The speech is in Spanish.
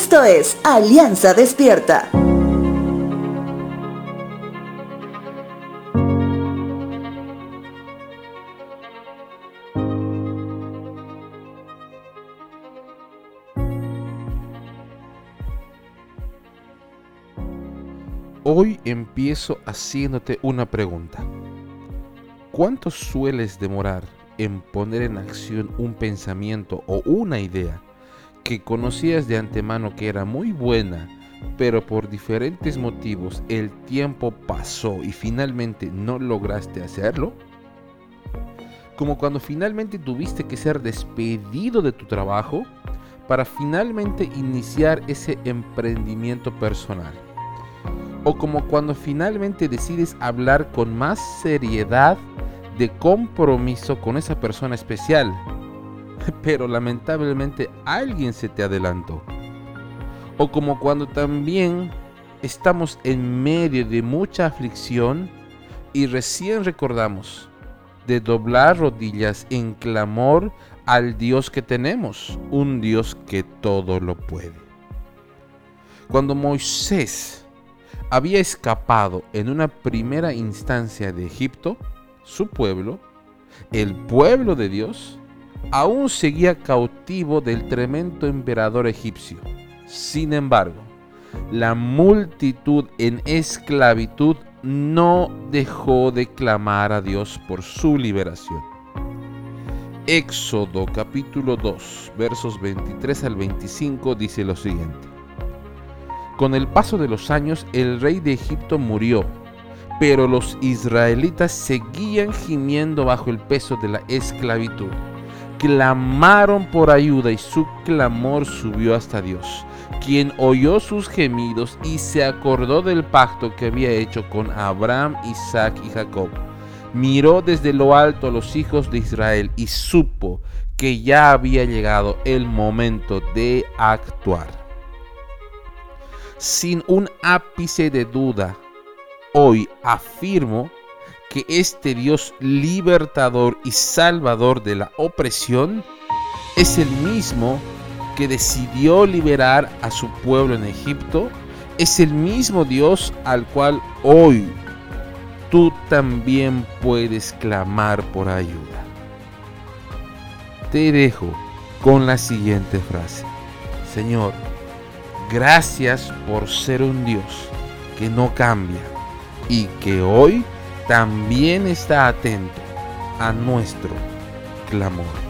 Esto es Alianza Despierta. Hoy empiezo haciéndote una pregunta. ¿Cuánto sueles demorar en poner en acción un pensamiento o una idea que conocías de antemano que era muy buena, pero por diferentes motivos el tiempo pasó y finalmente no lograste hacerlo? Como cuando finalmente tuviste que ser despedido de tu trabajo para finalmente iniciar ese emprendimiento personal o como cuando finalmente decides hablar con más seriedad de compromiso con esa persona especial, pero lamentablemente alguien se te adelantó. O como cuando también estamos en medio de mucha aflicción y recién recordamos de doblar rodillas en clamor al Dios que tenemos, un Dios que todo lo puede. Cuando Moisés había escapado en una primera instancia de Egipto, su pueblo, el pueblo de Dios, aún seguía cautivo del tremendo emperador egipcio. Sin embargo, la multitud en esclavitud no dejó de clamar a Dios por su liberación. Éxodo capítulo 2 versos 23 al 25 dice lo siguiente. Con el paso de los años, el rey de Egipto murió, pero los israelitas seguían gimiendo bajo el peso de la esclavitud. Clamaron por ayuda y su clamor subió hasta Dios, quien oyó sus gemidos y se acordó del pacto que había hecho con Abraham, Isaac y Jacob. Miró desde lo alto a los hijos de Israel y supo que ya había llegado el momento de actuar sin un ápice de duda, hoy afirmo que este Dios libertador y salvador de la opresión es el mismo que decidió liberar a su pueblo en Egipto, es el mismo Dios al cual hoy tú también puedes clamar por ayuda. Te dejo con la siguiente frase. Señor, Gracias por ser un Dios que no cambia y que hoy también está atento a nuestro clamor.